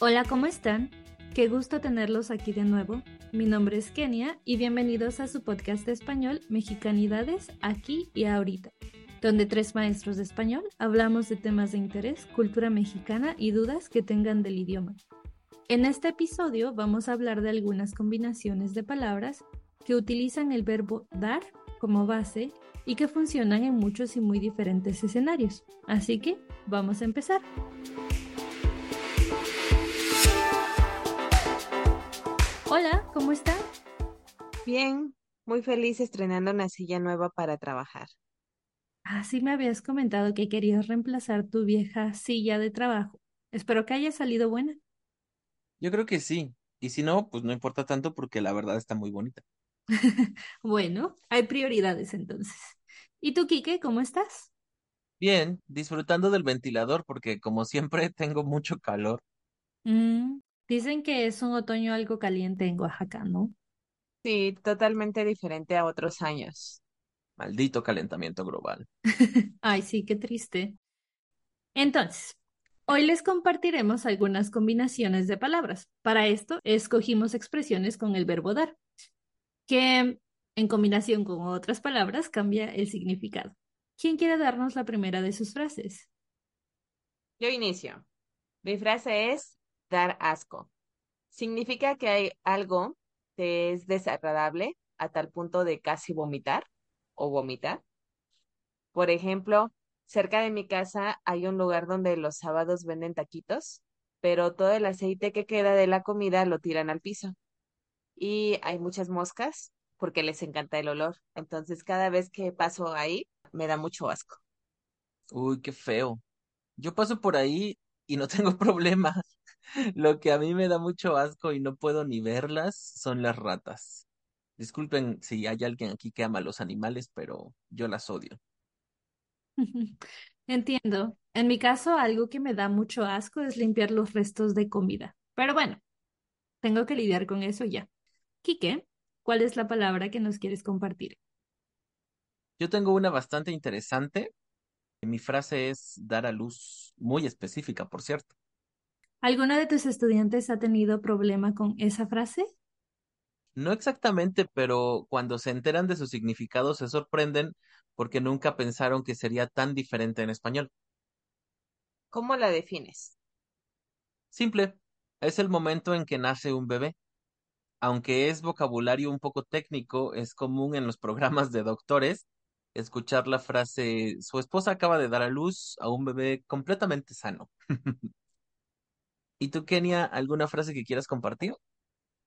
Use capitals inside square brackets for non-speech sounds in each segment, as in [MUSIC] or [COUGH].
Hola, ¿cómo están? Qué gusto tenerlos aquí de nuevo. Mi nombre es Kenia y bienvenidos a su podcast de español Mexicanidades aquí y ahorita, donde tres maestros de español hablamos de temas de interés, cultura mexicana y dudas que tengan del idioma. En este episodio vamos a hablar de algunas combinaciones de palabras que utilizan el verbo dar como base y que funcionan en muchos y muy diferentes escenarios. Así que vamos a empezar. Hola, ¿cómo están? Bien, muy feliz estrenando una silla nueva para trabajar. Ah, sí me habías comentado que querías reemplazar tu vieja silla de trabajo. Espero que haya salido buena. Yo creo que sí. Y si no, pues no importa tanto porque la verdad está muy bonita. [LAUGHS] Bueno, hay prioridades entonces. ¿Y tú, Quique, cómo estás? Bien, disfrutando del ventilador porque como siempre [LAUGHS] tengo mucho calor. Mm, dicen que es un otoño algo caliente en Oaxaca, ¿no? Sí, totalmente diferente a otros años. Maldito calentamiento global. [LAUGHS] Ay, sí, qué triste. Entonces, hoy les compartiremos algunas combinaciones de palabras. Para esto, escogimos expresiones con el verbo dar, que en combinación con otras palabras cambia el significado. ¿Quién quiere darnos la primera de sus frases? Yo inicio. Mi frase es dar asco. Significa que hay algo que es desagradable a tal punto de casi vomitar o vomitar. Por ejemplo, cerca de mi casa hay un lugar donde los sábados venden taquitos, pero todo el aceite que queda de la comida lo tiran al piso. Y hay muchas moscas porque les encanta el olor. Entonces, cada vez que paso ahí, me da mucho asco. Uy, qué feo. Yo paso por ahí y no [LAUGHS] tengo problema. Lo que a mí me da mucho asco y no puedo ni verlas son las ratas. Disculpen si hay alguien aquí que ama a los animales, pero yo las odio. [LAUGHS] Entiendo. En mi caso, algo que me da mucho asco es limpiar los restos de comida. Pero bueno, tengo que lidiar con eso ya. Quique, ¿cuál es la palabra que nos quieres compartir? Yo tengo una bastante interesante. Mi frase es dar a luz, muy específica, por cierto. ¿Alguno de tus estudiantes ha tenido problema con esa frase? No exactamente, pero cuando se enteran de su significado se sorprenden porque nunca pensaron que sería tan diferente en español. ¿Cómo la defines? Simple, es el momento en que nace un bebé. Aunque es vocabulario un poco técnico, es común en los programas de doctores escuchar la frase, su esposa acaba de dar a luz a un bebé completamente sano. [LAUGHS] ¿Y tú, Kenia, alguna frase que quieras compartir?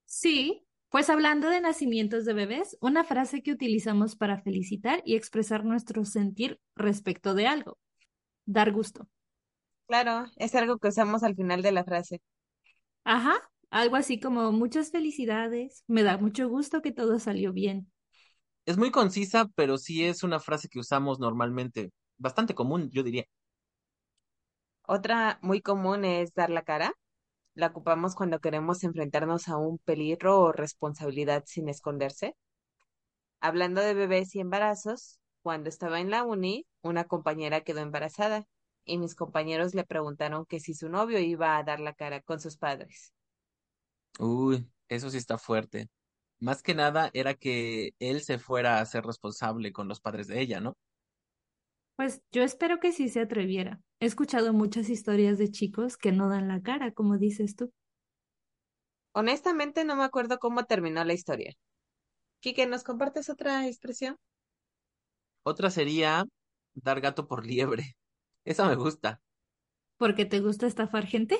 Sí, pues hablando de nacimientos de bebés, una frase que utilizamos para felicitar y expresar nuestro sentir respecto de algo. Dar gusto. Claro, es algo que usamos al final de la frase. Ajá, algo así como muchas felicidades, me da mucho gusto que todo salió bien. Es muy concisa, pero sí es una frase que usamos normalmente, bastante común, yo diría. Otra muy común es dar la cara. La ocupamos cuando queremos enfrentarnos a un peligro o responsabilidad sin esconderse. Hablando de bebés y embarazos, cuando estaba en la uni, una compañera quedó embarazada y mis compañeros le preguntaron que si su novio iba a dar la cara con sus padres. Uy, eso sí está fuerte. Más que nada era que él se fuera a ser responsable con los padres de ella, ¿no? Pues yo espero que sí se atreviera. He escuchado muchas historias de chicos que no dan la cara, como dices tú. Honestamente no me acuerdo cómo terminó la historia. Quique, ¿nos compartes otra expresión? Otra sería dar gato por liebre. [LAUGHS] Esa me gusta. ¿Porque te gusta estafar gente?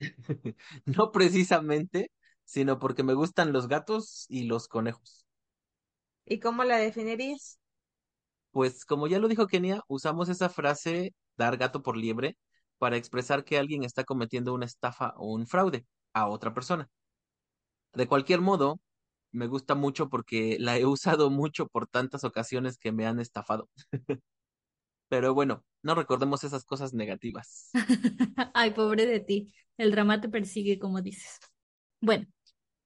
[LAUGHS] No precisamente, sino porque me gustan los gatos y los conejos. ¿Y cómo la definirías? Pues como ya lo dijo Kenia, usamos esa frase dar gato por liebre para expresar que alguien está cometiendo una estafa o un fraude a otra persona. De cualquier modo, me gusta mucho porque la he usado mucho por tantas ocasiones que me han estafado. [LAUGHS] Pero bueno, no recordemos esas cosas negativas. [LAUGHS] Ay, pobre de ti. El drama te persigue, como dices. Bueno,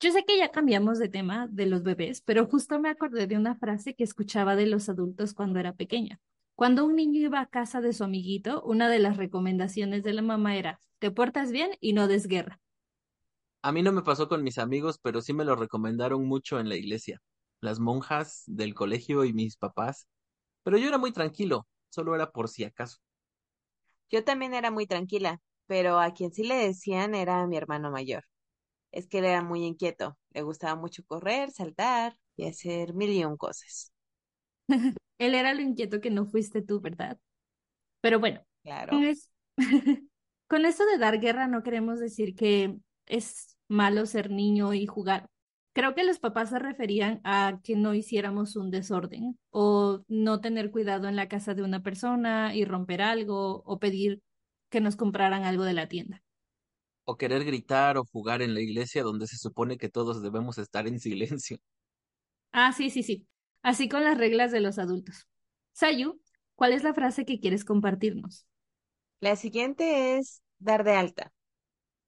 yo sé que ya cambiamos de tema de los bebés, pero justo me acordé de una frase que escuchaba de los adultos cuando era pequeña. Cuando un niño iba a casa de su amiguito, una de las recomendaciones de la mamá era, te portas bien y no des guerra. A mí no me pasó con mis amigos, pero sí me lo recomendaron mucho en la iglesia. Las monjas del colegio y mis papás. Pero yo era muy tranquilo, solo era por si acaso. Yo también era muy tranquila, pero a quien sí le decían era a mi hermano mayor. Es que él era muy inquieto, le gustaba mucho correr, saltar y hacer mil y un cosas. [LAUGHS] Él era lo inquieto que no fuiste tú, ¿verdad? Pero bueno, Claro. es- [LAUGHS] con esto de dar guerra no queremos decir que es malo ser niño y jugar. Creo que los papás se referían a que no hiciéramos un desorden o no tener cuidado en la casa de una persona y romper algo o pedir que nos compraran algo de la tienda. O querer gritar o jugar en la iglesia donde se supone que todos debemos estar en silencio. Ah, sí, sí, sí. Así con las reglas de los adultos. Sayu, ¿cuál es la frase que quieres compartirnos? La siguiente es dar de alta,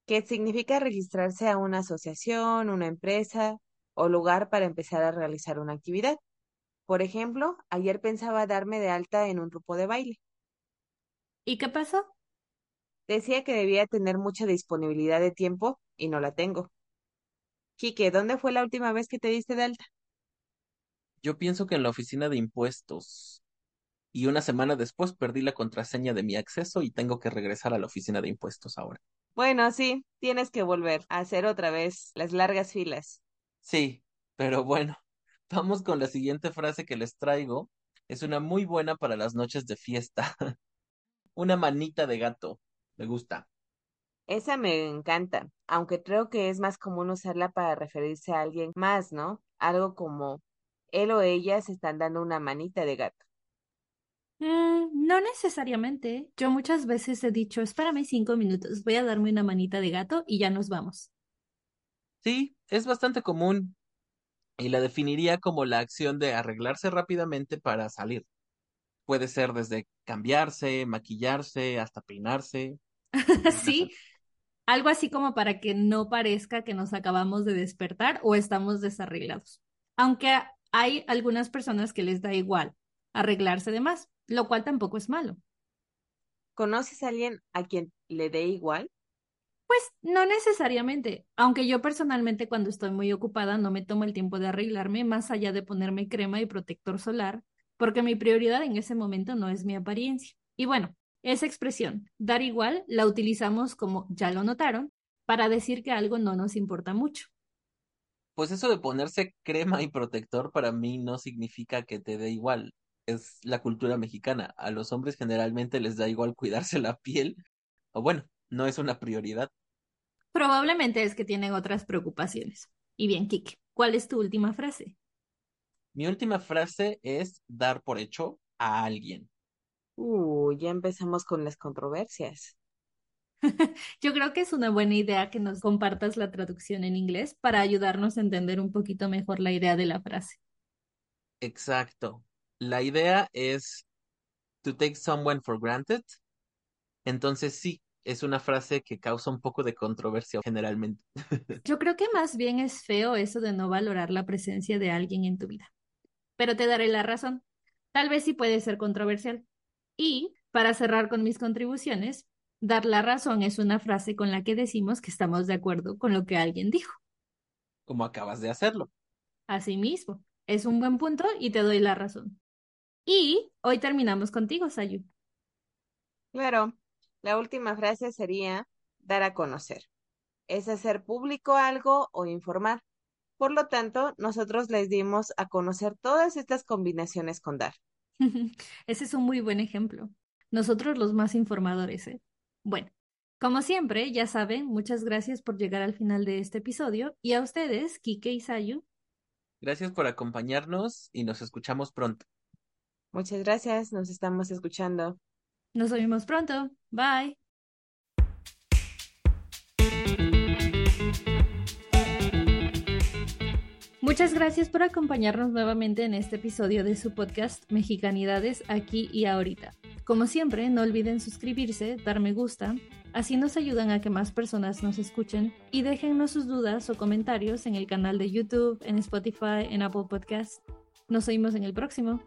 que significa registrarse a una asociación, una empresa o lugar para empezar a realizar una actividad. Por ejemplo, ayer pensaba darme de alta en un grupo de baile. ¿Y qué pasó? Decía que debía tener mucha disponibilidad de tiempo y no la tengo. Quique, ¿dónde fue la última vez que te diste de alta? Yo pienso que en la oficina de impuestos. Y una semana después perdí la contraseña de mi acceso y tengo que regresar a la oficina de impuestos ahora. Bueno, sí, tienes que volver a hacer otra vez las largas filas. Sí, pero bueno, [LAUGHS] vamos con la siguiente frase que les traigo. Es una muy buena para las noches de fiesta. [LAUGHS] Una manita de gato. Me gusta. Esa me encanta, aunque creo que es más común usarla para referirse a alguien más, ¿no? Algo como él o ella se están dando una manita de gato. Mm, no necesariamente. Yo muchas veces he dicho, espérame cinco minutos, voy a darme una manita de gato y ya nos vamos. Sí, es bastante común y la definiría como la acción de arreglarse rápidamente para salir. Puede ser desde cambiarse, maquillarse, hasta peinarse. [LAUGHS] Sí, algo así como para que no parezca que nos acabamos de despertar o estamos desarreglados. Aunque hay algunas personas que les da igual arreglarse de más, lo cual tampoco es malo. ¿Conoces a alguien a quien le dé igual? Pues no necesariamente, aunque yo personalmente cuando estoy muy ocupada no me tomo el tiempo de arreglarme más allá de ponerme crema y protector solar, porque mi prioridad en ese momento no es mi apariencia. Y bueno, esa expresión, dar igual, la utilizamos como ya lo notaron, para decir que algo no nos importa mucho. Pues eso de ponerse crema y protector para mí no significa que te dé igual. Es la cultura mexicana. A los hombres generalmente les da igual cuidarse la piel. O bueno, no es una prioridad. Probablemente es que tienen otras preocupaciones. Y bien, Kike, ¿cuál es tu última frase? Mi última frase es dar por hecho a alguien. Uh, ya empezamos con las controversias. [LAUGHS] Yo creo que es una buena idea que nos compartas la traducción en inglés para ayudarnos a entender un poquito mejor la idea de la frase. Exacto. La idea es to take someone for granted. Entonces sí, es una frase que causa un poco de controversia generalmente. [LAUGHS] Yo creo que más bien es feo eso de no valorar la presencia de alguien en tu vida. Pero te daré la razón. Tal vez sí puede ser controversial. Y, para cerrar con mis contribuciones, dar la razón es una frase con la que decimos que estamos de acuerdo con lo que alguien dijo. Como acabas de hacerlo. Asimismo, es un buen punto y te doy la razón. Y hoy terminamos contigo, Sayu. Claro, la última frase sería dar a conocer. Es hacer público algo o informar. Por lo tanto, nosotros les dimos a conocer todas estas combinaciones con dar. [LAUGHS] Ese es un muy buen ejemplo. Nosotros los más informadores, ¿eh? Bueno, como siempre, ya saben, muchas gracias por llegar al final de este episodio y a ustedes, Kike y Sayu. Gracias por acompañarnos y nos escuchamos pronto. Muchas gracias, nos estamos escuchando. Nos vemos pronto. Bye. Muchas gracias por acompañarnos nuevamente en este episodio de su podcast Mexicanidades aquí y ahorita. Como siempre, no olviden suscribirse, dar me gusta, así nos ayudan a que más personas nos escuchen y déjennos sus dudas o comentarios en el canal de YouTube, en Spotify, en Apple Podcast. Nos oímos en el próximo.